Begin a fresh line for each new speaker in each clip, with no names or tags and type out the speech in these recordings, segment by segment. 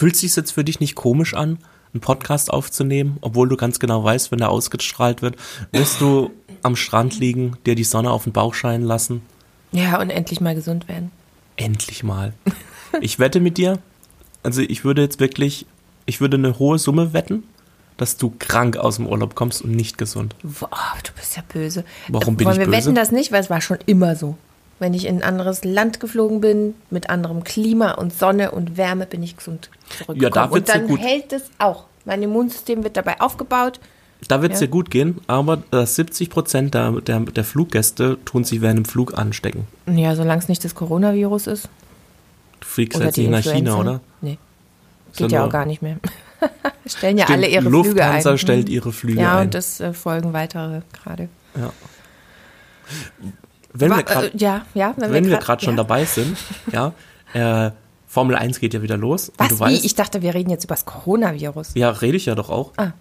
Fühlt sich jetzt für dich nicht komisch an, einen Podcast aufzunehmen, obwohl du ganz genau weißt, wenn der ausgestrahlt wird, wirst du am Strand liegen, dir die Sonne auf den Bauch scheinen lassen?
Ja, und endlich mal gesund werden.
Endlich mal. Ich wette mit dir, also ich würde jetzt wirklich, ich würde eine hohe Summe wetten, dass du krank aus dem Urlaub kommst und nicht gesund.
Boah, du bist ja böse.
Warum bin
Wollen
ich
wir
böse?
wetten das nicht, weil es war schon immer so. Wenn ich in ein anderes Land geflogen bin, mit anderem Klima und Sonne und Wärme, bin ich gesund zurückgekommen.
Ja, da wird's
und
ja
dann
gut.
hält es auch. Mein Immunsystem wird dabei aufgebaut.
Da wird es
Ja.
dir gut gehen, aber äh, 70 Prozent der, der, der Fluggäste tun sich während dem Flug anstecken.
Ja, solange es nicht das Coronavirus ist.
Du fliegst
Oder
jetzt
die
nicht nach China, oder?
Nee. Geht
ja
ja auch gar nicht mehr. Stellen ja alle ihre Flüge
Lufthansa
ein.
stellt ihre Flüge
ja,
ein.
und das äh, folgen weitere gerade.
Ja. Wenn wir grad,
äh, ja, ja, wenn,
wenn wir
grad-
gerade schon
ja.
dabei sind, ja, äh, Formel 1 geht ja wieder los.
Was, wie?
weißt,
Ich dachte, wir reden jetzt über das Coronavirus.
ja, rede ich ja doch auch.
Ah.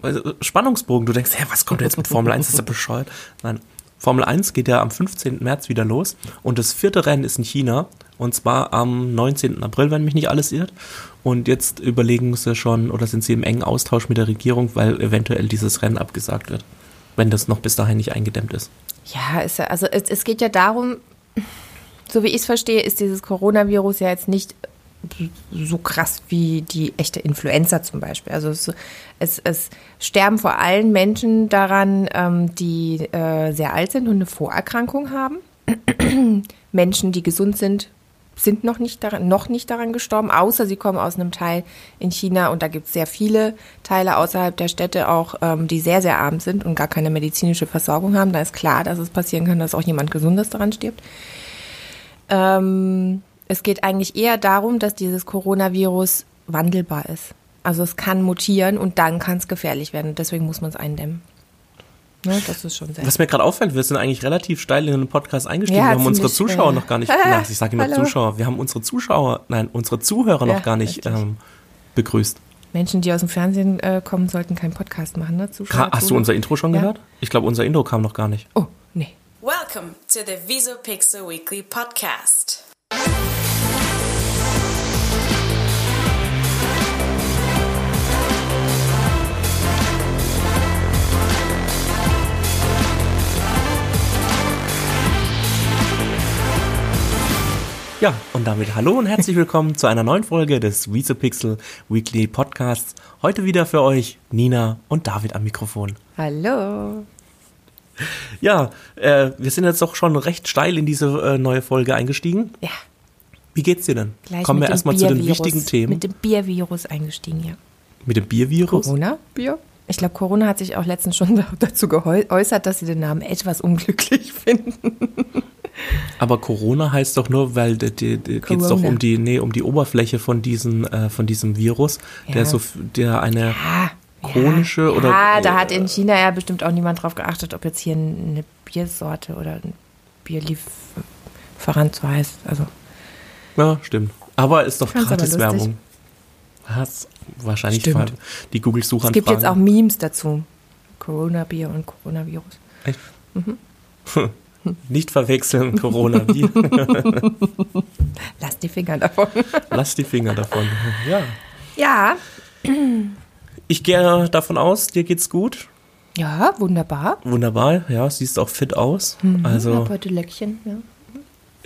Also, Spannungsbogen, du denkst, hä, was kommt jetzt mit Formel 1? Ist ja bescheuert. Nein, Formel 1 geht ja am 15. März wieder los und das vierte Rennen ist in China und zwar am 19. April, wenn mich nicht alles irrt. Und jetzt überlegen sie schon oder sind sie im engen Austausch mit der Regierung, weil eventuell dieses Rennen abgesagt wird, wenn das noch bis dahin nicht eingedämmt ist.
Ja, ist also es, es geht ja darum, so wie ich es verstehe, ist dieses Coronavirus ja jetzt nicht so krass wie die echte Influenza zum Beispiel. Also es, es, es sterben vor allem Menschen daran, ähm, die äh, sehr alt sind und eine Vorerkrankung haben. Menschen, die gesund sind, sind noch nicht, daran, noch nicht daran gestorben, außer sie kommen aus einem Teil in China und da gibt es sehr viele Teile außerhalb der Städte auch, ähm, die sehr, sehr arm sind und gar keine medizinische Versorgung haben. Da ist klar, dass es passieren kann, dass auch jemand Gesundes daran stirbt. Ähm, es geht eigentlich eher darum, dass dieses Coronavirus wandelbar ist. Also es kann mutieren und dann kann es gefährlich werden. Deswegen muss man es eindämmen. Ne, das ist schon sehr.
Was mir gerade auffällt, wir sind eigentlich relativ steil in den Podcast eingestiegen.
Ja,
wir haben unsere Zuschauer noch gar nicht, na, ich sage immer. Zuschauer, wir haben unsere Zuschauer, nein, unsere Zuhörer
Ja,
noch gar nicht ähm, begrüßt.
Menschen, die aus dem Fernsehen äh, kommen, sollten keinen Podcast machen. Ne? Zuschauer,
Ka- Hast du unser Intro schon
Ja.
gehört? Ich glaube, unser Intro kam noch gar nicht.
Oh, nee.
Welcome to the Visopixel Weekly Podcast.
Ja, und damit hallo und herzlich willkommen zu einer neuen Folge des Visopixel Weekly Podcasts. Heute wieder für euch Nina und David am Mikrofon.
Hallo.
Ja, äh, wir sind jetzt doch schon recht steil in diese äh, neue Folge eingestiegen.
Ja,
Wie geht's dir denn?
gleich
Kommen wir erstmal zu den wichtigen Themen.
Mit dem Biervirus eingestiegen, ja.
Mit dem Biervirus?
Corona? Bier? Ich glaube, Corona hat sich auch letztens schon dazu geäußert, dass sie den Namen etwas unglücklich finden.
Aber Corona heißt doch nur, weil de geht's doch um die, nee, um die Oberfläche von diesem, äh, von diesem Virus,
Ja.
der so, der eine
Ah,
chronische
ja.
oder.
Ja, da hat in China ja bestimmt auch niemand drauf geachtet, ob jetzt hier eine Biersorte oder ein Bierlieferant so heißt. Also,
Ja, stimmt. Aber ist doch gratis. Werbung. Was? Wahrscheinlich
Stimmt.
die
es
Google-Suchanfragen.
gibt jetzt auch Memes dazu. Corona-Bier und Coronavirus.
Echt?
Mhm.
Nicht verwechseln, Corona-Bier.
Lass die Finger davon.
Lass die Finger davon. Ja.
ja,
Ich gehe davon aus, dir geht's gut.
ja, wunderbar.
Wunderbar, ja, siehst auch fit aus.
Ich
Also,
hab heute Löckchen. Ja.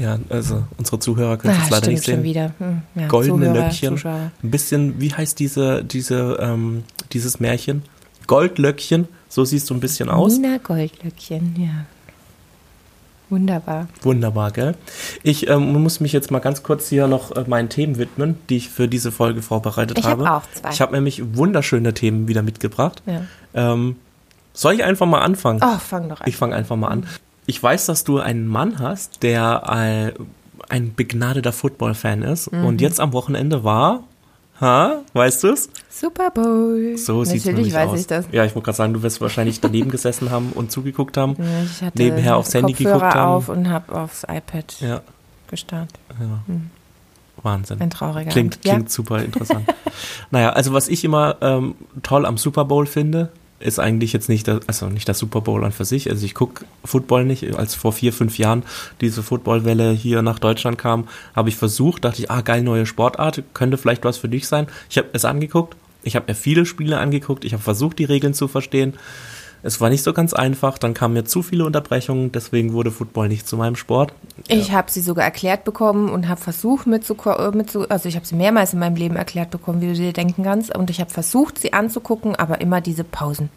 ja, also unsere Zuhörer können es
Ah,
leider
stimmt
nicht sehen.
schon wieder. Hm, ja,
Goldene
Zuhörer,
Löckchen.
Zuschauer.
Ein bisschen, wie heißt diese, diese, ähm, dieses Märchen? Goldlöckchen, so siehst du ein bisschen aus.
Nina Goldlöckchen, ja. Wunderbar.
Wunderbar, gell? Ich ähm, muss mich jetzt mal ganz kurz hier noch äh, meinen Themen widmen, die ich für diese Folge vorbereitet
Ich hab
habe.
auch zwei.
Ich habe nämlich wunderschöne Themen wieder mitgebracht.
Ja.
Ähm, soll ich einfach mal anfangen?
Oh, fang doch an.
Ich fange einfach mal an. Ich weiß, dass du einen Mann hast, der äh, ein begnadeter Football-Fan ist.
Mhm.
Und jetzt am Wochenende war, ha, weißt du es?
Super Bowl.
So sieht es nämlich
Natürlich weiß
aus.
ich das.
Ja, ich wollte gerade sagen, du wirst wahrscheinlich daneben gesessen haben und zugeguckt haben.
Ja, Ich hatte
nebenher aufs Handy
Kopfhörer
geguckt haben.
auf und habe aufs iPad
Ja,
gestarrt.
Wahnsinn.
Ein trauriger
Klingt,
Abend. Ja.
klingt super interessant. naja, also was ich immer ähm, toll am Super Bowl finde, ist eigentlich jetzt nicht, der, also nicht der Super Bowl an für sich. Also ich gucke Football nicht. Als vor vier, fünf Jahren diese Footballwelle hier nach Deutschland kam, habe ich versucht, dachte ich, ah, geil, neue Sportart, könnte vielleicht was für dich sein. Ich habe es angeguckt, ich habe mir viele Spiele angeguckt, ich habe versucht, die Regeln zu verstehen. Es war nicht so ganz einfach, dann kamen mir zu viele Unterbrechungen, deswegen wurde Football nicht zu meinem Sport.
Ich habe sie sogar erklärt bekommen und habe versucht mitzu, mitzu also ich habe sie mehrmals in meinem Leben erklärt bekommen, wie du dir denken kannst und ich habe versucht, sie anzugucken, aber immer diese Pausen.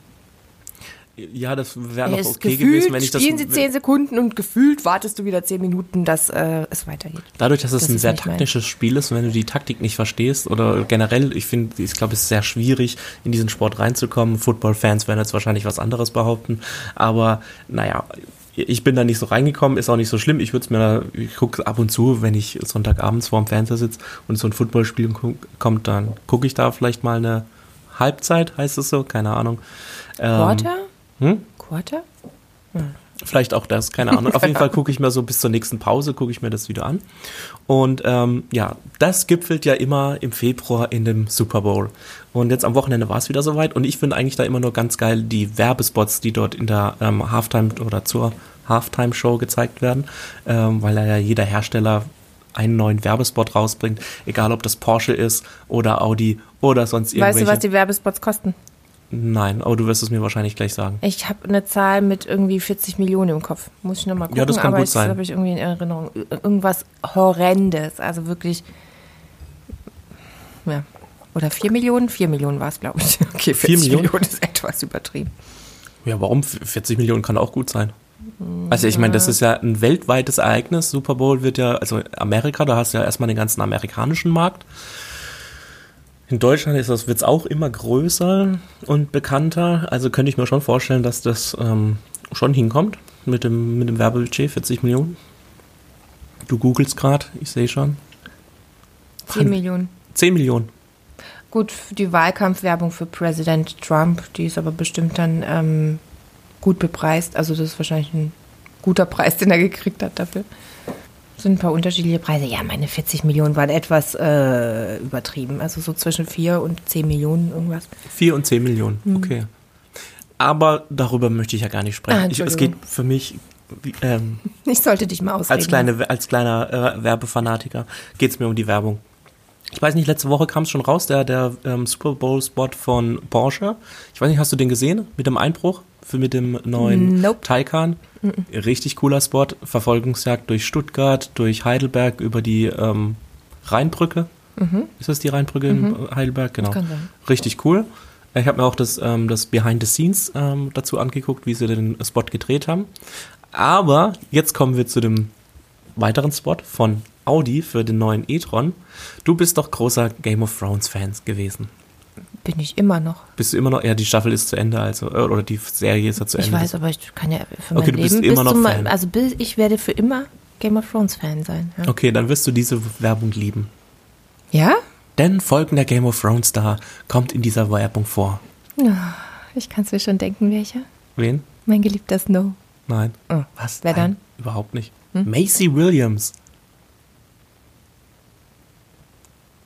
Ja, das wäre noch okay
gefühlt
gewesen, wenn ich das.
spielen sie zehn Sekunden und gefühlt wartest du wieder zehn Minuten, dass äh, es weitergeht.
Dadurch, dass es
Das
ein sehr
nicht mein-
taktisches Spiel ist und wenn du die Taktik nicht verstehst oder generell, ich finde, ich glaube, es ist sehr schwierig, in diesen Sport reinzukommen. Football-Fans werden jetzt wahrscheinlich was anderes behaupten, aber naja, ich bin da nicht so reingekommen, ist auch nicht so schlimm. Ich würde es mir, ich gucke ab und zu, wenn ich Sonntagabends vorm Fernseher sitze und so ein Footballspiel kommt, dann gucke ich da vielleicht mal eine Halbzeit, heißt es so, keine Ahnung. Ähm,
Quarter?
Hm?
Quarter?
Vielleicht auch das, keine Ahnung. Auf jeden Fall gucke ich mir so bis zur nächsten Pause, gucke ich mir das wieder an. Und ähm, ja, das gipfelt ja immer im Februar in dem Super Bowl. Und jetzt am Wochenende war es wieder soweit. Und ich finde eigentlich da immer nur ganz geil die Werbespots, die dort in der ähm, Halftime oder zur Halftime-Show gezeigt werden, ähm, weil da ja jeder Hersteller einen neuen Werbespot rausbringt, egal ob das Porsche ist oder Audi oder sonst irgendwelche.
Weißt du, was die Werbespots kosten?
Nein, aber du wirst es mir wahrscheinlich gleich sagen.
Ich habe eine Zahl mit irgendwie 40 Millionen im Kopf. Muss ich nochmal gucken,
Ja, das kann
aber
gut
ich
sein.
habe ich irgendwie in Erinnerung. Irgendwas Horrendes. Also wirklich. Ja. Oder 4 Millionen? 4 Millionen war es, glaube ich. Okay, 40
4 Millionen?
Millionen ist etwas übertrieben.
Ja, warum? 40 Millionen kann auch gut sein. Also ich meine, das ist ja ein weltweites Ereignis. Super Bowl wird ja, also Amerika, da hast du ja erstmal den ganzen amerikanischen Markt. In Deutschland ist das, wird es auch immer größer und bekannter. Also könnte ich mir schon vorstellen, dass das ähm, schon hinkommt mit dem, mit dem Werbebudget, 40 Millionen. Du googelst gerade, ich sehe schon.
10 Millionen.
10 Millionen.
Gut, die Wahlkampfwerbung für Präsident Trump, die ist aber bestimmt dann ähm, gut bepreist. Also das ist wahrscheinlich ein guter Preis, den er gekriegt hat dafür. Sind ein paar unterschiedliche Preise. Ja, meine 40 Millionen waren etwas äh, übertrieben. Also so zwischen 4 und 10 Millionen irgendwas.
4 und 10 Millionen, okay. Aber darüber möchte ich ja gar nicht sprechen.
Ah,
ich, es geht für mich ähm,
Ich sollte dich mal ausreden.
als, kleine, als kleiner äh, Werbefanatiker geht es mir um die Werbung. Ich weiß nicht, letzte Woche kam es schon raus, der, der ähm, Super Bowl-Spot von Porsche. Ich weiß nicht, hast du den gesehen? Mit dem Einbruch? Für, mit dem neuen
Nope.
Taycan? Richtig cooler Spot. Verfolgungsjagd durch Stuttgart, durch Heidelberg, über die ähm, Rheinbrücke. Ist das die Rheinbrücke in Heidelberg? Genau.
Mhm.
Richtig cool. Ich habe mir auch das, ähm, das Behind the Scenes ähm, dazu angeguckt, wie sie den Spot gedreht haben. Aber jetzt kommen wir zu dem weiteren Spot von Audi für den neuen e-tron. Du bist doch großer Game of Thrones Fans gewesen.
Bin ich immer noch.
Bist du immer noch, ja, die Staffel ist zu Ende, also, äh, oder die Serie ist ja zu
Ich
Ende.
weiß, aber ich kann ja für
Okay,
mein
du bist
Leben
immer noch
zum,
Fan.
also bis, ich werde für immer Game of Thrones Fan sein. Ja?
Okay, dann wirst du diese Werbung lieben.
ja?
Denn folgender Game of Thrones Star kommt in dieser Werbung vor.
Ich kann es mir schon denken, welcher.
Wen?
Mein geliebter Snow.
Nein.
Oh,
Was?
wer
Nein,
dann? Hm?
Überhaupt nicht. Macy Williams.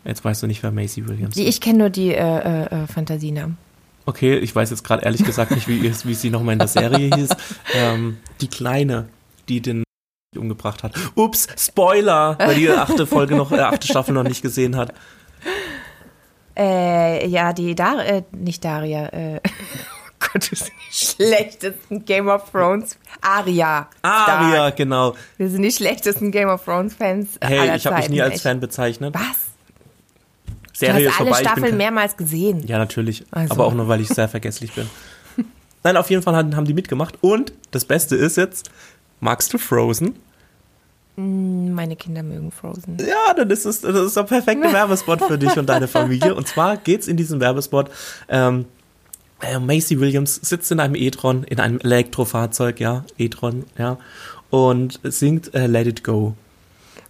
Jetzt weißt du nicht, wer Macy Williams
Die,
ist.
ich kenne nur die äh, äh, äh, Fantasienamen.
Okay, ich weiß jetzt gerade ehrlich gesagt nicht, wie, wie sie nochmal in der Serie hieß. Ähm, die Kleine, die den umgebracht hat. Ups, Spoiler, weil die achte Folge noch, äh, achte Staffel noch nicht gesehen hat.
Äh, ja, die Dar äh, nicht Daria. Äh, oh Gott, das sind die schlechtesten Game of Thrones. Aria.
Aria,
Stark.
genau.
Wir sind die schlechtesten Game of Thrones Fans
Hey, ich habe mich nie als. Fan bezeichnet.
Was?
Serie
du
ist
hast alle
vorbei.
Staffeln mehrmals gesehen.
Ja, natürlich.
Also.
Aber auch nur, weil ich sehr vergesslich bin. Nein, auf jeden Fall haben, die mitgemacht. Und das Beste ist jetzt, magst du Frozen?
Meine Kinder mögen Frozen.
Ja, dann ist es das ist der perfekte Werbespot für dich und deine Familie. Und zwar geht's in diesem Werbespot. Ähm, äh, Macy Williams sitzt in einem e-tron, in einem Elektrofahrzeug, ja, e-tron, ja, und singt äh, Let It Go.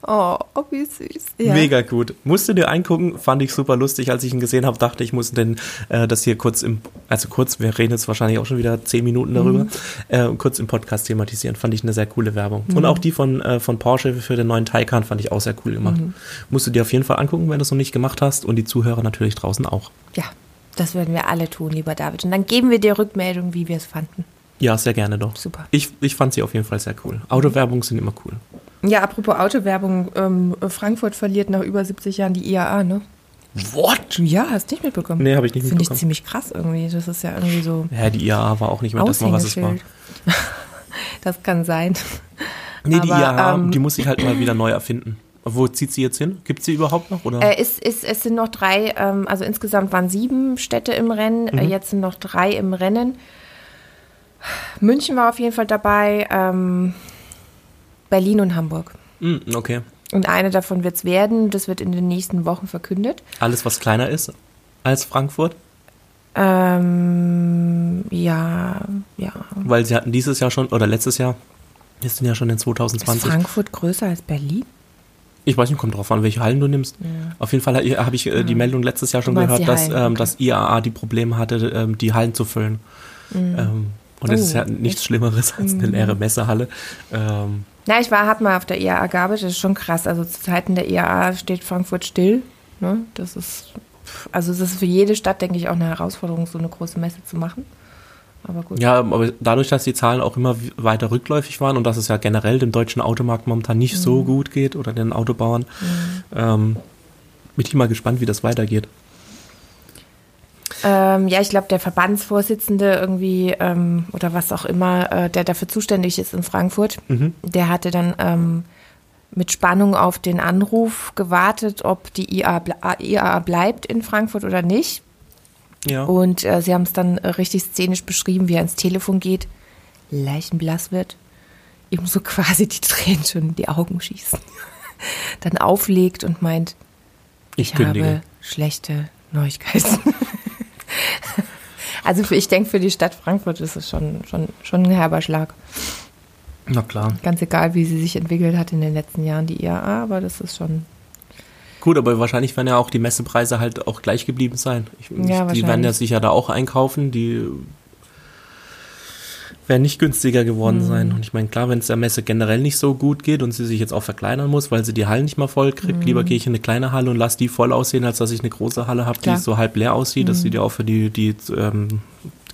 Oh, oh wie süß. Ja.
Mega gut. Musste dir eingucken, fand ich super lustig. Als ich ihn gesehen habe, dachte ich, muss denn äh, das hier kurz im, also kurz, wir reden jetzt wahrscheinlich auch schon wieder zehn Minuten darüber, äh, kurz im Podcast thematisieren. Fand ich eine sehr coole Werbung. Und auch die von, äh, von Porsche für den neuen Taycan fand ich auch sehr cool gemacht. Musst du dir auf jeden Fall angucken, wenn du es noch nicht gemacht hast und die Zuhörer natürlich draußen auch.
Ja. Das würden wir alle tun, lieber David. Und dann geben wir dir Rückmeldung, wie wir es fanden.
Ja, sehr gerne doch.
Super.
Ich, ich fand sie auf jeden Fall sehr cool. Autowerbungen sind immer cool.
Ja, apropos Autowerbung, ähm, Frankfurt verliert nach über 70 Jahren die IAA, ne?
What?
Ja, hast du nicht mitbekommen?
Nee, habe ich nicht
Finde ich
mitbekommen.
ziemlich krass irgendwie. Das ist ja irgendwie so
Ja, die IAA war auch nicht mehr das mal, was es war.
Das kann sein.
Nee, die
Aber,
IAA,
ähm,
die muss sich halt mal wieder neu erfinden. Wo zieht sie jetzt hin? Gibt sie überhaupt noch? Oder?
Äh, ist, ist, es sind noch drei, ähm, also insgesamt waren sieben Städte im Rennen, äh,
Mhm.
jetzt sind noch drei im Rennen. München war auf jeden Fall dabei, ähm, Berlin und Hamburg.
Hm, okay.
Und eine davon wird es werden, das wird in den nächsten Wochen verkündet.
Alles, was kleiner ist als Frankfurt?
Ähm, ja, ja.
Weil sie hatten dieses Jahr schon, oder letztes Jahr, wir sind ja schon in
Ist
2020.
Frankfurt größer als Berlin?
Ich weiß nicht, kommt drauf an, welche Hallen du nimmst. Auf jeden Fall habe ich äh, die Meldung letztes Jahr schon gehört, dass, ähm,
okay.
das IAA die Probleme hatte, ähm, die Hallen zu füllen. Ähm, und es
Oh,
ist ja nichts Schlimmeres als eine leere Messehalle. Ähm,
Na, ich war, hab mal auf der IAA gearbeitet, das ist schon krass. Also zu Zeiten der IAA steht Frankfurt still. Ne? Das ist, also es ist für jede Stadt, denke ich, auch eine Herausforderung, so eine große Messe zu machen. Aber gut.
ja, aber dadurch, dass die Zahlen auch immer weiter rückläufig waren und dass es ja generell dem deutschen Automarkt momentan nicht
Mhm.
so gut geht oder den Autobauern, ähm, bin ich mal gespannt, wie das weitergeht.
Ähm, ja, ich glaube, der Verbandsvorsitzende irgendwie ähm, oder was auch immer, äh, der dafür zuständig ist in Frankfurt, der hatte dann ähm, mit Spannung auf den Anruf gewartet, ob die IA, ble IAA bleibt in Frankfurt oder nicht.
Ja.
Und äh, sie haben es dann richtig szenisch beschrieben, wie er ans Telefon geht, leichenblass wird, ihm so quasi die Tränen schon in die Augen schießen. dann auflegt und meint,
ich
ich habe schlechte Neuigkeiten. also für, ich denke, für die Stadt Frankfurt ist es schon, schon, schon ein herber Schlag.
Na klar.
Ganz egal, wie sie sich entwickelt hat in den letzten Jahren, die IAA, aber das ist schon.
Gut, aber wahrscheinlich werden ja auch die Messepreise halt auch gleich geblieben sein. Ich,
Ja,
die werden ja sicher da auch einkaufen. Die werden nicht günstiger
Mhm.
geworden sein. Und ich meine, klar, wenn es der Messe generell nicht so gut geht und sie sich jetzt auch verkleinern muss, weil sie die Hallen nicht mal voll kriegt, lieber gehe ich in eine kleine Halle und lasse die voll aussehen, als dass ich eine große Halle habe, die.
Mhm.
so halb leer aussieht. Das sieht ja auch für die, die ähm,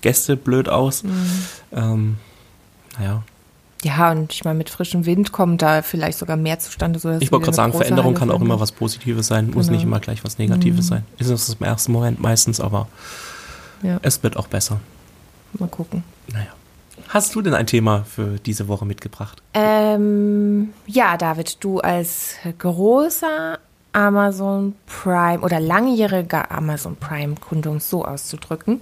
Gäste blöd aus.
Mhm.
Ähm, naja.
Ja, und ich meine, mit frischem Wind kommt da vielleicht sogar mehr zustande. So
Ich wollte gerade sagen, Veränderung
Halle
kann auch immer was Positives sein, muss
Genau.
nicht immer gleich was Negatives sein. Ist es im ersten Moment meistens, aber
Ja,
es wird auch besser.
mal gucken.
Naja. Hast du denn ein Thema für diese Woche mitgebracht?
Ähm, ja, David, du als großer Amazon Prime oder langjähriger Amazon Prime Kunde, um es so auszudrücken,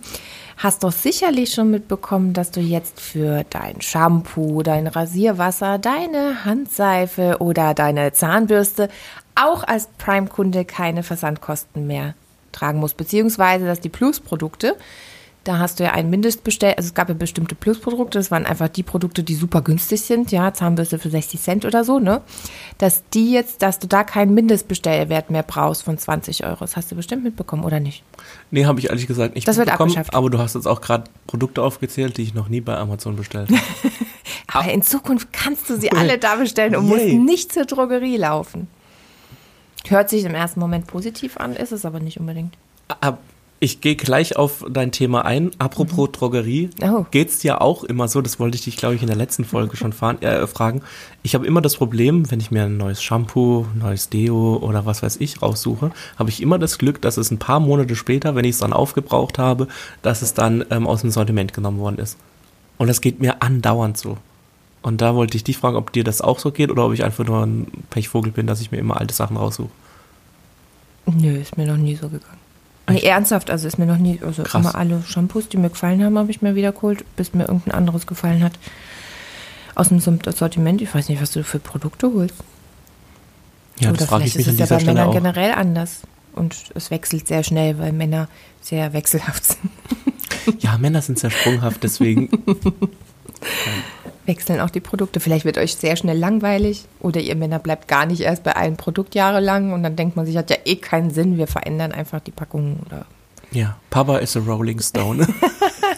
hast doch sicherlich schon mitbekommen, dass du jetzt für dein Shampoo, dein Rasierwasser, deine Handseife oder deine Zahnbürste auch als Prime-Kunde keine Versandkosten mehr tragen musst, beziehungsweise dass die Plus-Produkte da hast du ja einen Mindestbestell, also es gab ja bestimmte Plusprodukte, das waren einfach die Produkte, die super günstig sind, ja, Zahnbürste für 60 Cent oder so, ne? Dass die jetzt, dass du da keinen Mindestbestellwert mehr brauchst von 20 Euro. Das hast du bestimmt mitbekommen, oder nicht?
Nee, habe ich ehrlich gesagt nicht
Das wird abgeschafft.
aber du hast jetzt auch gerade Produkte aufgezählt, die ich noch nie bei Amazon bestellt habe.
Aber in Zukunft kannst du sie alle da bestellen und musst nicht zur Drogerie laufen. Hört sich im ersten Moment positiv an, ist es aber nicht unbedingt.
Ab- Ich gehe gleich auf dein Thema ein. Apropos Drogerie,
Oh.
geht's dir auch immer so, das wollte ich dich, glaube ich, in der letzten Folge schon fahren, äh, fragen. Ich habe immer das Problem, wenn ich mir ein neues Shampoo, neues Deo oder was weiß ich raussuche, habe ich immer das Glück, dass es ein paar Monate später, wenn ich es dann aufgebraucht habe, dass es dann ähm, aus dem Sortiment genommen worden ist. Und das geht mir andauernd so. Und da wollte ich dich fragen, ob dir das auch so geht oder ob ich einfach nur ein Pechvogel bin, dass ich mir immer alte Sachen raussuche.
Nö, ist mir noch nie so gegangen. Nee, ernsthaft, also ist mir noch nie, also
Krass.
immer alle Shampoos, die mir gefallen haben, habe ich mir wiedergeholt, bis mir irgendein anderes gefallen hat. Aus dem Sortiment, ich weiß nicht, was du für Produkte holst.
Ja,
Oder
das frage ich mich
ist
an
es ja bei Männern
auch.
generell anders. Und es wechselt sehr schnell, weil Männer sehr wechselhaft sind.
Ja, Männer sind sehr sprunghaft, deswegen
Wechseln auch die Produkte. Vielleicht wird euch sehr schnell langweilig oder ihr Männer bleibt gar nicht erst bei einem Produkt jahrelang und dann denkt man sich, hat ja eh keinen Sinn, wir verändern einfach die Packung oder.
Ja, Papa is a Rolling Stone.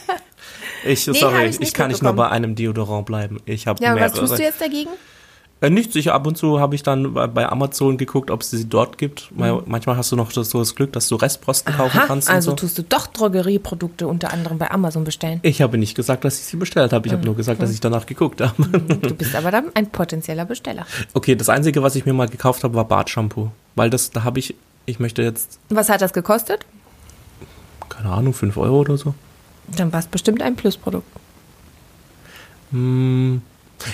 ich,
Nee,
sorry,
ich
ich, kann nicht nur bei einem Deodorant bleiben. Ich habe
Ja, aber was
mehrere.
tust du jetzt dagegen?
Äh, nichts, ich ab und zu habe ich dann bei- Amazon geguckt, ob es sie dort gibt. Weil Manchmal hast du noch das, so das Glück, dass du Restposten kaufen
Mhm. Aha,
kannst
also
so.
tust du doch Drogerieprodukte unter anderem bei Amazon bestellen.
Ich habe nicht gesagt, dass ich sie bestellt habe. Ich
Mhm.
habe nur gesagt, dass ich danach geguckt habe.
Du bist aber dann ein potenzieller Besteller.
Okay, das Einzige, was ich mir mal gekauft habe, war Bartshampoo. Weil das, da habe ich, ich möchte jetzt,
Was hat das gekostet?
keine Ahnung, 5 Euro oder so.
Dann war es bestimmt ein Plusprodukt.
Hm,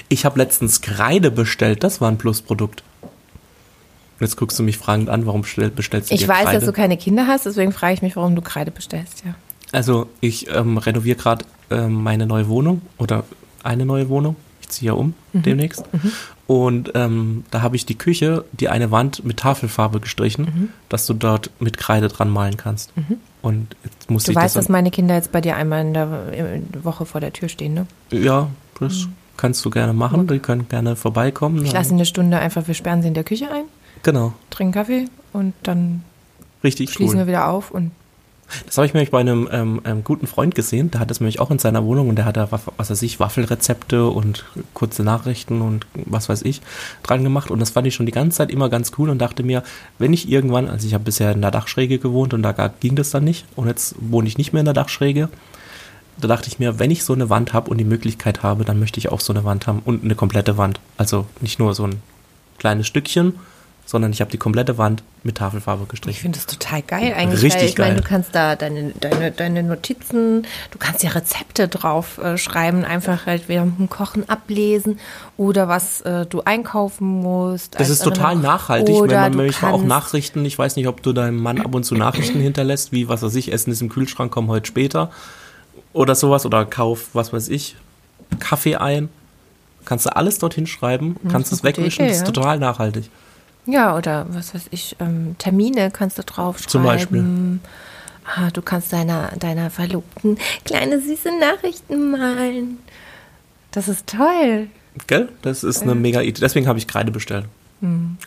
ich habe letztens Kreide bestellt, das war ein Plusprodukt. Jetzt guckst du mich fragend an, warum bestell, bestellst du
Ich weiß,
Kreide?
dass du keine Kinder hast, deswegen frage ich mich, warum du Kreide bestellst, ja.
Also ich ähm, renoviere gerade ähm, meine neue Wohnung oder eine neue Wohnung. Ich ziehe ja um
Mhm.
demnächst. Und ähm, da habe ich die Küche, die eine Wand mit Tafelfarbe gestrichen,
Mhm.
dass du dort mit Kreide dran malen kannst. Und jetzt muss
Du
ich
weißt,
das
dass meine Kinder jetzt bei dir einmal in der, in der Woche vor der Tür stehen, ne?
Ja, das kannst du gerne machen. Die können gerne vorbeikommen.
Mhm. Ich lasse eine Stunde einfach, wir sperren sie in der Küche ein,
Genau,
trinken Kaffee und dann
richtig
schließen wir
cool.
wieder auf und
Das habe ich nämlich bei einem ähm, ähm, guten Freund gesehen. Der hat das nämlich auch in seiner Wohnung und der hat da, was weiß ich, Waffelrezepte und kurze Nachrichten und was weiß ich dran gemacht. Und das fand ich schon die ganze Zeit immer ganz cool und dachte mir, wenn ich irgendwann, also ich habe bisher in der Dachschräge gewohnt und da ging das dann nicht. Und jetzt wohne ich nicht mehr in der Dachschräge. Da dachte ich mir, wenn ich so eine Wand habe und die Möglichkeit habe, dann möchte ich auch so eine Wand haben und eine komplette Wand. Also nicht nur so ein kleines Stückchen, sondern ich habe die komplette Wand mit Tafelfarbe
ich
gestrichen.
finde das total geil eigentlich.
Richtig
weil ich meine,
geil.
du kannst da deine, deine, deine Notizen, du kannst ja Rezepte drauf äh, schreiben, einfach halt während dem Kochen ablesen oder was äh, du einkaufen musst.
Das ist total nachhaltig, wenn man manchmal auch Nachrichten, ich weiß nicht, ob du deinem Mann ab und zu Nachrichten hinterlässt, wie, was weiß ich, Essen ist im Kühlschrank, komm heute später oder sowas oder kauf, was weiß ich, Kaffee ein. Kannst du alles dorthin schreiben, kannst
ist
es
eine gute
wegwischen,
Idee,
das ist
ja.
total nachhaltig.
Ja, oder was weiß ich, ähm, Termine kannst du draufschreiben.
Zum Beispiel.
Ah, du kannst deiner, deiner Verlobten kleine süße Nachrichten malen. Das ist toll.
Gell? Das ist eine mega Idee. Deswegen habe ich Kreide bestellt.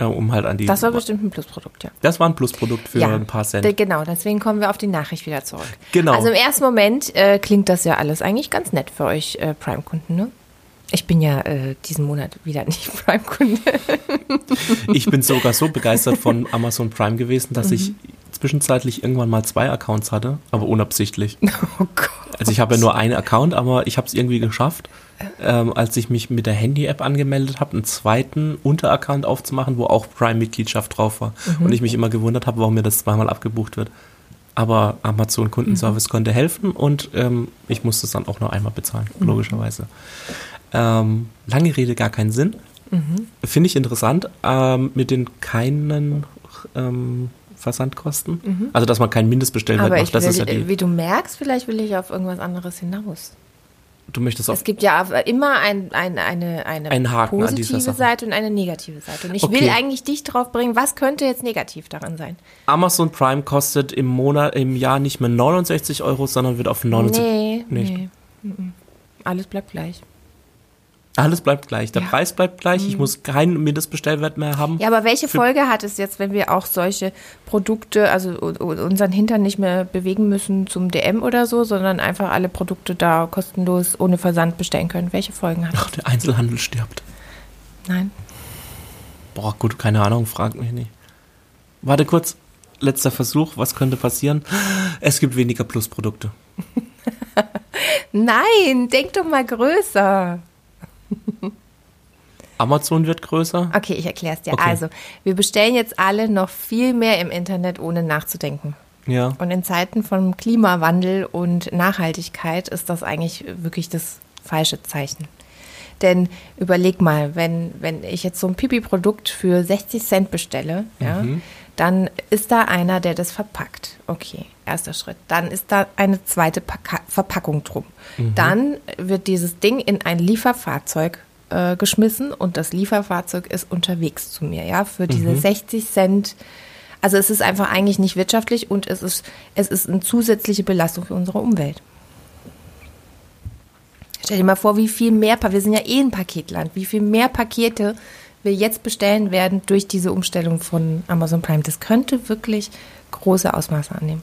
Ja, um halt an die.
Mhm. Das war bestimmt ein Plusprodukt, ja.
Das war ein Plusprodukt für
ja,
ein paar Cent.
Genau, deswegen kommen wir auf die Nachricht wieder zurück.
Genau.
Also im ersten Moment äh, klingt das ja alles eigentlich ganz nett für euch äh, Prime-Kunden, ne? Ich bin ja äh, diesen Monat wieder nicht Prime-Kunde.
Ich bin sogar so begeistert von Amazon Prime gewesen, dass ich
Mhm.
zwischenzeitlich irgendwann mal zwei Accounts hatte, aber unabsichtlich.
Oh Gott.
Also ich habe ja nur einen Account, aber ich habe es irgendwie geschafft, ähm, als ich mich mit der Handy-App angemeldet habe, einen zweiten Unteraccount aufzumachen, wo auch Prime-Mitgliedschaft drauf war.
Mhm.
Und ich mich immer gewundert habe, warum mir das zweimal abgebucht wird. Aber Amazon Kundenservice konnte helfen und ähm, ich musste es dann auch noch einmal bezahlen,
Mhm.
logischerweise. Ähm, lange Rede, gar keinen Sinn.
Mhm.
Finde ich interessant, ähm, mit den keinen ähm, Versandkosten. Also, dass man keinen Mindestbestellwert
Mhm. Aber
macht,
ich
das
will,
ist ja die.
wie du merkst, vielleicht will ich auf irgendwas anderes hinaus.
Du möchtest auch
Es gibt ja immer ein, ein, eine, eine positive. Seite und eine negative Seite. Und ich
Okay.
will eigentlich dich drauf bringen, was könnte jetzt negativ daran sein?
Amazon Prime kostet im Monat, im Jahr nicht mehr 69 Euro, sondern wird auf 79.
Nee,
nicht.
nee. mhm. Alles bleibt gleich.
Alles bleibt gleich. Der
Ja. Mhm.
Preis bleibt gleich. Ich muss keinen Mindestbestellwert mehr haben.
Ja, aber welche Folge hat es jetzt, wenn wir auch solche Produkte, also unseren Hintern nicht mehr bewegen müssen zum DM oder so, sondern einfach alle Produkte da kostenlos ohne Versand bestellen können? Welche Folgen hat
Ach, der Einzelhandel stirbt.
Nein.
Boah, gut, keine Ahnung, frag mich nicht. Warte kurz. Letzter Versuch. Was könnte passieren? Es gibt weniger Plusprodukte.
Nein, denk doch mal größer.
Amazon wird größer.
Okay, ich erkläre es dir.
Okay.
Also, wir bestellen jetzt alle noch viel mehr im Internet, ohne nachzudenken.
Ja.
Und in Zeiten von Klimawandel und Nachhaltigkeit ist das eigentlich wirklich das falsche Zeichen. Denn überleg mal, wenn, wenn ich jetzt so ein Pipi-Produkt für 60 Cent bestelle, ja, dann ist da einer, der das verpackt. Okay, erster Schritt. Dann ist da eine zweite Paka Verpackung drum. Dann wird dieses Ding in ein Lieferfahrzeug äh, geschmissen und das Lieferfahrzeug ist unterwegs zu mir, ja, für diese 60 Cent. Also es ist einfach eigentlich nicht wirtschaftlich und es ist, es ist eine zusätzliche Belastung für unsere Umwelt. Stell dir mal vor, wie viel mehr, wir sind ja eh ein Paketland, wie viel mehr Pakete wir jetzt bestellen werden durch diese Umstellung von Amazon Prime. Das könnte wirklich große Ausmaße annehmen.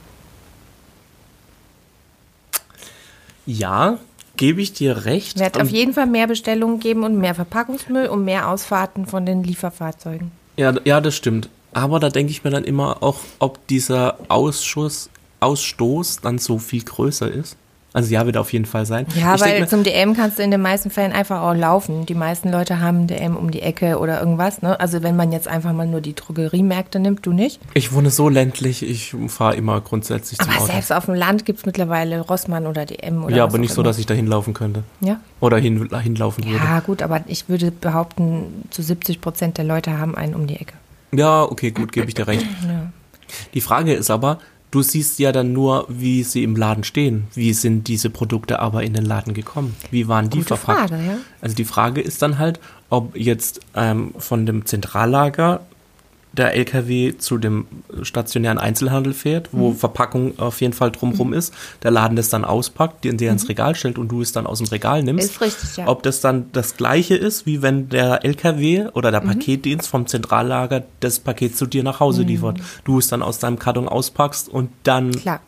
Ja, gebe ich dir recht.
Wird auf jeden Fall mehr Bestellungen geben und mehr Verpackungsmüll und mehr Ausfahrten von den Lieferfahrzeugen.
Ja, ja, das stimmt. Aber da denke ich mir dann immer auch, ob dieser Ausschuss, Ausstoß dann so viel größer ist. Also ja, wird auf jeden Fall sein.
Ja,
ich
weil
mir,
zum DM kannst du in den meisten Fällen einfach auch laufen. Die meisten Leute haben DM um die Ecke oder irgendwas. Ne? Also wenn man jetzt einfach mal nur die Drogeriemärkte nimmt, du nicht.
ich wohne so ländlich, ich fahre immer grundsätzlich zum
Aber
Auto.
selbst auf dem Land gibt es mittlerweile Rossmann oder DM oder
ja, aber nicht so, dass ich da hinlaufen könnte.
Ja?
Oder hin, hinlaufen würde.
ja, gut, aber ich würde behaupten, zu 70 Prozent der Leute haben einen um die Ecke.
Ja, okay, gut, gebe ich dir recht. Die Frage ist aber, du siehst ja dann nur, wie sie im Laden stehen. Wie sind diese Produkte aber in den Laden gekommen? Wie waren die
Gute
verpackt?
Frage, ja.
Also die Frage ist dann halt, ob jetzt ähm, von dem Zentrallager der LKW zu dem stationären Einzelhandel fährt, wo
Mhm.
Verpackung auf jeden Fall drumrum ist, der Laden das dann auspackt, den der ins Regal stellt und du es dann aus dem Regal nimmst.
Mhm. Ist richtig, ja.
Ob das dann das gleiche ist, wie wenn der LKW oder
Mhm.
der Paketdienst vom Zentrallager das Paket zu dir nach Hause liefert. Du es dann aus deinem Karton auspackst und dann
Mhm. Klar.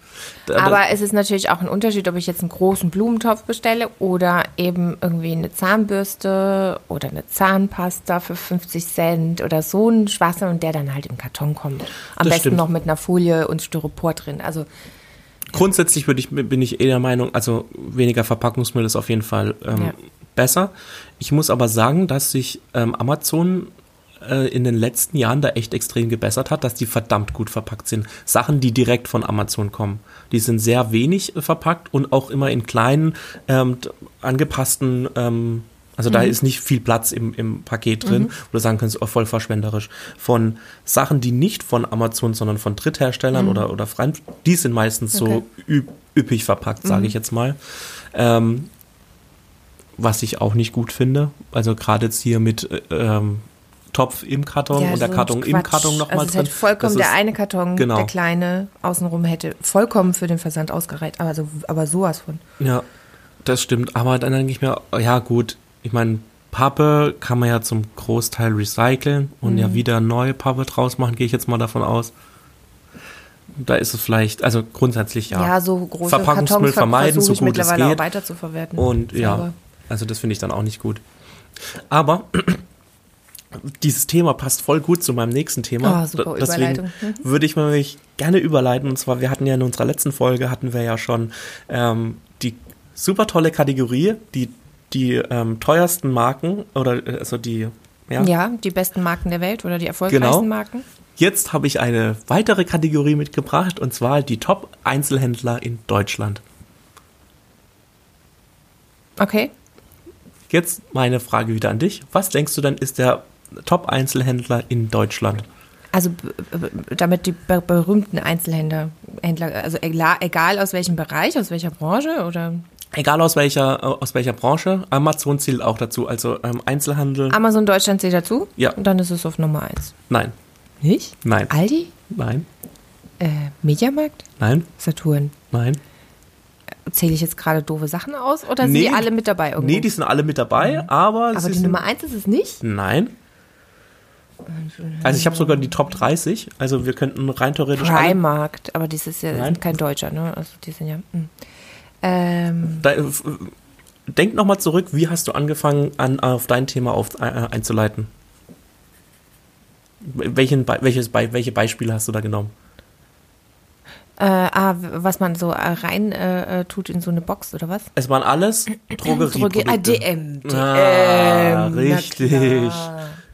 Aber es ist natürlich auch ein Unterschied, ob ich jetzt einen großen Blumentopf bestelle oder eben irgendwie eine Zahnbürste oder eine Zahnpasta für 50 Cent oder so ein Schwachsinn und der dann halt im Karton kommt. Am
Das
besten
stimmt.
noch mit einer Folie und Styropor drin. Also
Grundsätzlich ich, bin ich eher der Meinung, also weniger Verpackungsmüll ist auf jeden Fall ähm,
Ja.
besser. Ich muss aber sagen, dass sich ähm, Amazon äh, in den letzten Jahren da echt extrem gebessert hat, dass die verdammt gut verpackt sind. Sachen, die direkt von Amazon kommen. Die sind sehr wenig äh, verpackt und auch immer in kleinen, ähm, angepassten, ähm, also da ist nicht viel Platz im, im Paket drin, wo du sagen kannst, oh, voll verschwenderisch. Von Sachen, die nicht von Amazon, sondern von Drittherstellern oder, oder freien, die sind meistens so
Okay.
üb, üppig verpackt, sage ich jetzt mal. Ähm, was ich auch nicht gut finde. Also gerade jetzt hier mit äh, ähm, Topf im Karton
ja,
und der
so
Karton im. Karton nochmal
also es
drin.
hätte vollkommen
Das
der eine Karton,
genau.
der kleine außenrum hätte vollkommen für den Versand ausgereicht. Also, aber sowas von.
Ja, das stimmt. Aber dann denke ich mir, ja gut, ich meine, Pappe kann man ja zum Großteil recyceln und
Mhm.
ja wieder neue Pappe draus machen, gehe ich jetzt mal davon aus. Da ist es vielleicht, also grundsätzlich ja.
Ja, so große
Verpackungsmüll
Kartons ver-
vermeiden, so gut es
mittlerweile
geht.
auch weiter zu verwerten.
Und ja,
Selber.
also das finde ich dann auch nicht gut. Aber dieses Thema passt voll gut zu meinem nächsten Thema.
Oh, super
Deswegen.
Mhm.
würde ich mich gerne überleiten. Und zwar, wir hatten ja in unserer letzten Folge, hatten wir ja schon ähm, die super tolle Kategorie, die, die ähm, teuersten Marken oder äh, also die, ja.
Ja, die besten Marken der Welt oder die erfolgreichsten
Genau.
Marken.
Jetzt habe ich eine weitere Kategorie mitgebracht und zwar die Top-Einzelhändler in Deutschland.
Okay.
Jetzt meine Frage wieder an dich. Was denkst du denn ist der Top-Einzelhändler in Deutschland?
Also damit die be berühmten Einzelhändler, Händler, also egal, egal aus welchem Bereich, aus welcher Branche oder
Egal aus welcher, aus welcher Branche, Amazon zählt auch dazu. Also ähm, Einzelhandel,
Amazon Deutschland zählt dazu?
Ja.
Und dann ist es auf Nummer eins.
nein,
Nicht?
nein,
Aldi?
nein,
Äh, Mediamarkt?
nein,
Saturn?
nein.
Zähle ich jetzt gerade doofe Sachen aus oder sind
Nee,
die alle mit dabei irgendwo?
Nee, die sind alle mit dabei, aber,
Aber
sie
die Nummer eins ist es nicht?
Nein. Also ich habe sogar die Top 30, also wir könnten rein theoretisch alle,
Primarkt, aber das ist ja
Nein.
kein Deutscher, ne? Also die sind ja. mh. Ähm,
da, äh, Denk nochmal zurück, wie hast du angefangen, an, auf dein Thema auf, äh, einzuleiten? Welchen, welches, welche Beispiele hast du da genommen?
äh, ah, was man so äh, rein äh, äh, tut in so eine Box oder was?
Es waren alles Drogerie.
Droge- ah, DM.
Ah,
na
richtig.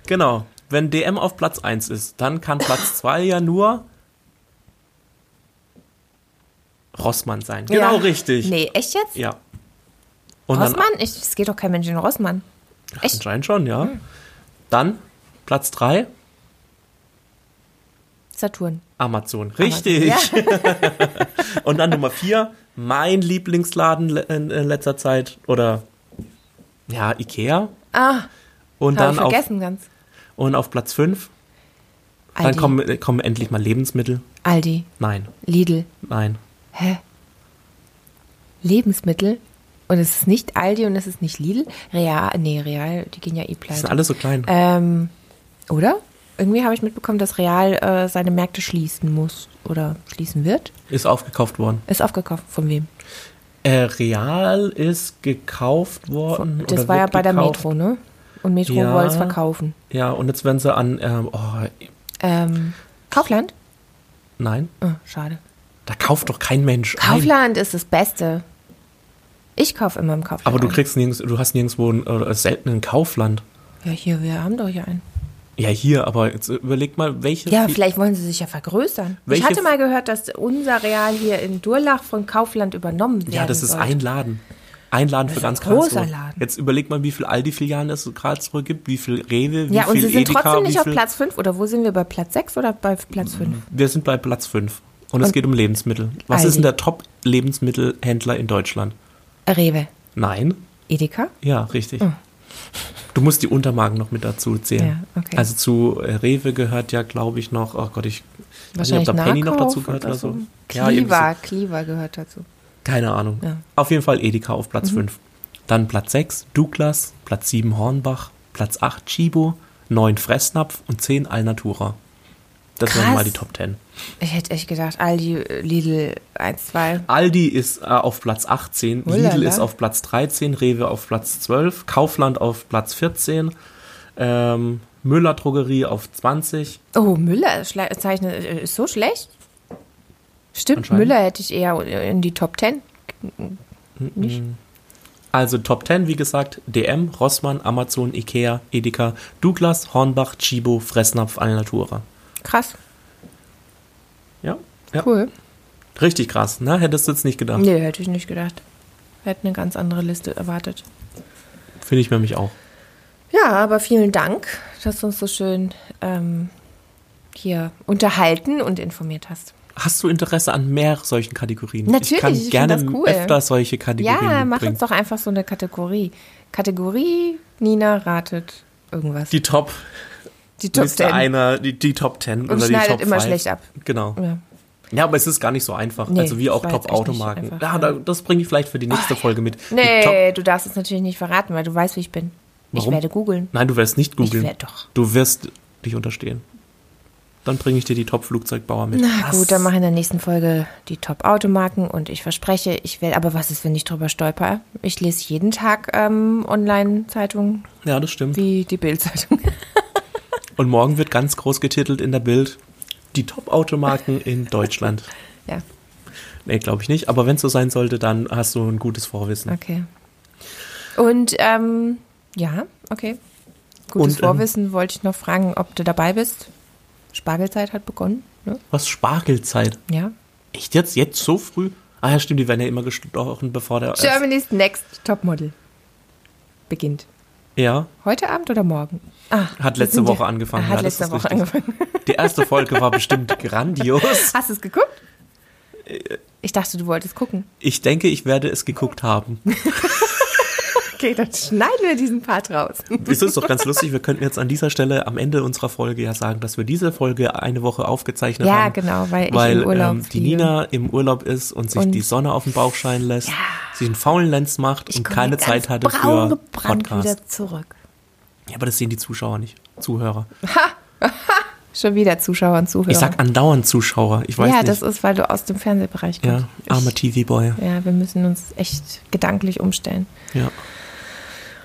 Genau. Wenn DM auf Platz 1 ist, dann kann Platz 2 ja nur Rossmann sein. Genau
Ja.
richtig.
Nee, echt jetzt?
Ja. Und
Rossmann? Es geht doch kein Mensch in Rossmann. Echt?
anscheinend schon, ja. Dann Platz 3
Saturn.
Amazon. Richtig.
Ja.
Und dann Nummer 4 mein Lieblingsladen in, letzter Zeit oder ja, Ikea.
Ah,
Und
habe
dann
ich
auf,
vergessen ganz.
Und auf Platz 5 dann kommen, äh, kommen endlich mal Lebensmittel.
Aldi.
Nein,
Lidl.
nein.
Hä? Lebensmittel? Und es ist nicht Aldi und es ist nicht Lidl? Real, nee, Real, die gehen ja eh
Die sind
pleite.
alle so klein.
Ähm, oder? Irgendwie habe ich mitbekommen, dass Real äh, seine Märkte schließen muss oder schließen wird.
Ist aufgekauft worden.
Ist aufgekauft. Von wem?
Äh, Real ist gekauft worden.
Das
oder
war ja bei der
gekauft.
Metro, ne? Und Metro
Ja.
wollte es verkaufen.
Ja, und jetzt werden sie an, ähm, oh,
Ähm, Kaufland?
nein,
Oh, schade.
da kauft doch kein Mensch ein.
Kaufland ist das Beste. Ich kaufe immer im Kaufland.
Aber du
ein.
kriegst nirgends, du hast nirgendwo einen, äh, selten einen Kaufland.
Ja, hier, wir haben doch hier einen.
Ja, hier, aber jetzt überleg mal, welche.
Ja, vielleicht wollen sie sich ja vergrößern.
Welche
ich hatte mal gehört, dass unser Real hier in Durlach von Kaufland übernommen werden
Ja, das ist
sollte.
ein Laden. Ein Laden
Das
für ganz Karlsruhe.
Laden.
Jetzt überleg mal, wie viel Aldi-Filialen es in Karlsruhe gibt, wie viel Rewe, wie
Ja, und
viel
sie sind
Edeka,
trotzdem nicht auf
viel,
Platz 5. Oder wo sind wir? Bei Platz 6 oder bei Platz 5?
Wir sind bei Platz 5. Und, es
Und-
geht um Lebensmittel. Was
Aldi.
ist denn der Top-Lebensmittelhändler in Deutschland?
Rewe.
Nein?
Edeka?
Ja, richtig. Du musst die Untermarken noch mit dazu zählen.
Ja, okay.
Also zu äh, Rewe gehört ja, glaube ich, noch, oh Gott, ich weiß nicht, ob da Penny noch dazu gehört oder so. irgendwie
Cleaver, Cleaver gehört dazu.
Keine Ahnung.
Ja. Mhm.
Auf jeden Fall Edeka auf Platz 5. Dann Platz 6 Douglas, Platz 7 Hornbach, Platz 8 Chibo, 9 Fressnapf und 10 Alnatura. Das wären
Krass.
mal die Top 10.
Ich hätte echt gedacht, Aldi, Lidl 1, 2.
Aldi ist äh, auf Platz 18,
Ulala.
Lidl ist auf Platz 13, Rewe auf Platz 12, Kaufland auf Platz 14, ähm, Müller Drogerie auf 20.
Oh, Müller zeichnet, äh, ist so schlecht? Stimmt. Müller hätte ich eher in die Top 10. Nicht?
Also Top 10, wie gesagt, DM, Rossmann, Amazon, Ikea, Edeka, Douglas, Hornbach, Chibo, Fressnapf, Alnatura.
Krass,
Ja, ja.
cool.
richtig krass, ne? Hättest du jetzt nicht gedacht.
Nee, hätte ich nicht gedacht. Hätte eine ganz andere Liste erwartet.
Finde ich nämlich auch.
Ja, aber vielen Dank, dass du uns so schön ähm, hier unterhalten und informiert hast.
Hast du Interesse an mehr solchen Kategorien?
Natürlich,
ich kann
ich
gerne
das cool.
öfter solche Kategorien
Ja, mach
mitbringen.
uns doch einfach so eine Kategorie. Kategorie, Nina ratet irgendwas.
Die Top,
Die Top
Liste
10.
einer, die, die Top 10
Und
oder die
schneidet
Top
immer
5.
schlecht ab.
Genau.
Ja.
Ja, aber es ist gar nicht so einfach.
Nee,
also wie auch Top-Automarken. Ja,
einfach,
da,
ja.
das bringe ich vielleicht für die nächste Folge mit.
Nee, du darfst es natürlich nicht verraten, weil du weißt, wie ich bin.
Warum?
Ich werde googeln.
Nein, du wirst nicht googeln.
Ich werd doch.
Du wirst dich unterstehen. Dann bringe ich dir die Top-Flugzeugbauer mit.
Na
Was?
gut, dann mache ich in der nächsten Folge die Top-Automarken und ich verspreche, ich werde, aber was ist, wenn ich drüber stolper? Ich lese jeden Tag ähm, Online-Zeitungen
Ja, das stimmt.
wie die Bild-Zeitung.
Und morgen wird ganz groß getitelt in der Bild die Top-Automarken in Deutschland.
ja,
Nee, glaube ich nicht. Aber wenn es so sein sollte, dann hast du ein gutes Vorwissen.
okay. Und, ähm, ja, okay. Gutes
Und, ähm,
Vorwissen wollte ich noch fragen, ob du dabei bist. Spargelzeit hat begonnen, ne?
Was Spargelzeit?
Ja.
Echt jetzt? Jetzt so früh? Ah ja, stimmt, die werden ja immer gestochen, bevor der...
Germany's Next Topmodel beginnt.
ja,
Heute Abend oder morgen? Ah,
Hat letzte Woche
ja-
angefangen,
Hat
ja, das
letzte
ist
Woche
richtig.
angefangen.
die erste Folge war bestimmt grandios.
Hast du es geguckt? Ich dachte, du wolltest gucken.
Ich denke, ich werde es geguckt haben.
Okay, dann schneiden wir diesen Part raus.
Es ist doch ganz lustig, wir könnten jetzt an dieser Stelle am Ende unserer Folge ja sagen, dass wir diese Folge eine Woche aufgezeichnet
Ja,
haben.
genau, weil ich
weil
im Urlaub
ähm, die. Nina im Urlaub ist und sich
Und-
die Sonne auf den Bauch scheinen lässt, sich einen faulen Lenz macht und keine Zeit hatte für Podcast.
wieder zurück.
Ja, aber das sehen die Zuschauer nicht. Zuhörer.
Schon wieder Zuschauer und Zuhörer.
Ich sag andauernd Zuschauer. Ich weiß
ja,
nicht.
das ist, weil du aus dem Fernsehbereich kommst.
ja, armer
Ich-
TV-Boy.
Ja, wir müssen uns echt gedanklich umstellen.
Ja.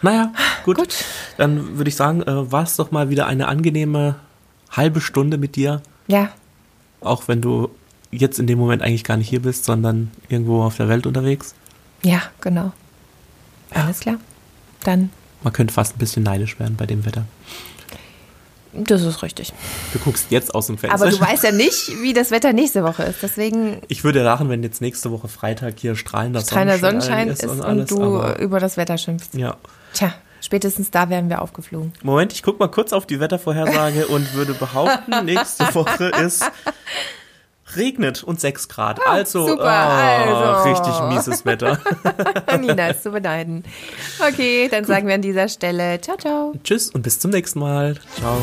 Naja, gut.
Gut.
Dann würde ich sagen, äh, war es doch mal wieder eine angenehme halbe Stunde mit dir.
Ja,
Auch wenn du jetzt in dem Moment eigentlich gar nicht hier bist, sondern irgendwo auf der Welt unterwegs.
ja, genau. Alles klar. Dann,
Man könnte fast ein bisschen neidisch werden bei dem Wetter.
das ist richtig.
Du guckst jetzt aus dem Fenster.
Aber du weißt ja nicht, wie das Wetter nächste Woche ist. Deswegen
ich würde lachen, wenn jetzt nächste Woche Freitag hier strahlender
strahlender
Sonnenschein,
Sonnenschein ist und,
alles,
du
aber-
über das Wetter schimpfst.
Ja.
Tja, spätestens da werden wir aufgeflogen.
Moment, ich guck mal kurz auf die Wettervorhersage und würde behaupten, nächste Woche ist regnet und 6 Grad. also,
super,
ah,
also.
richtig mieses Wetter.
Nina ist zu beneiden. Okay, dann sagen wir an dieser Stelle ciao, ciao.
Tschüss und bis zum nächsten Mal. Ciao.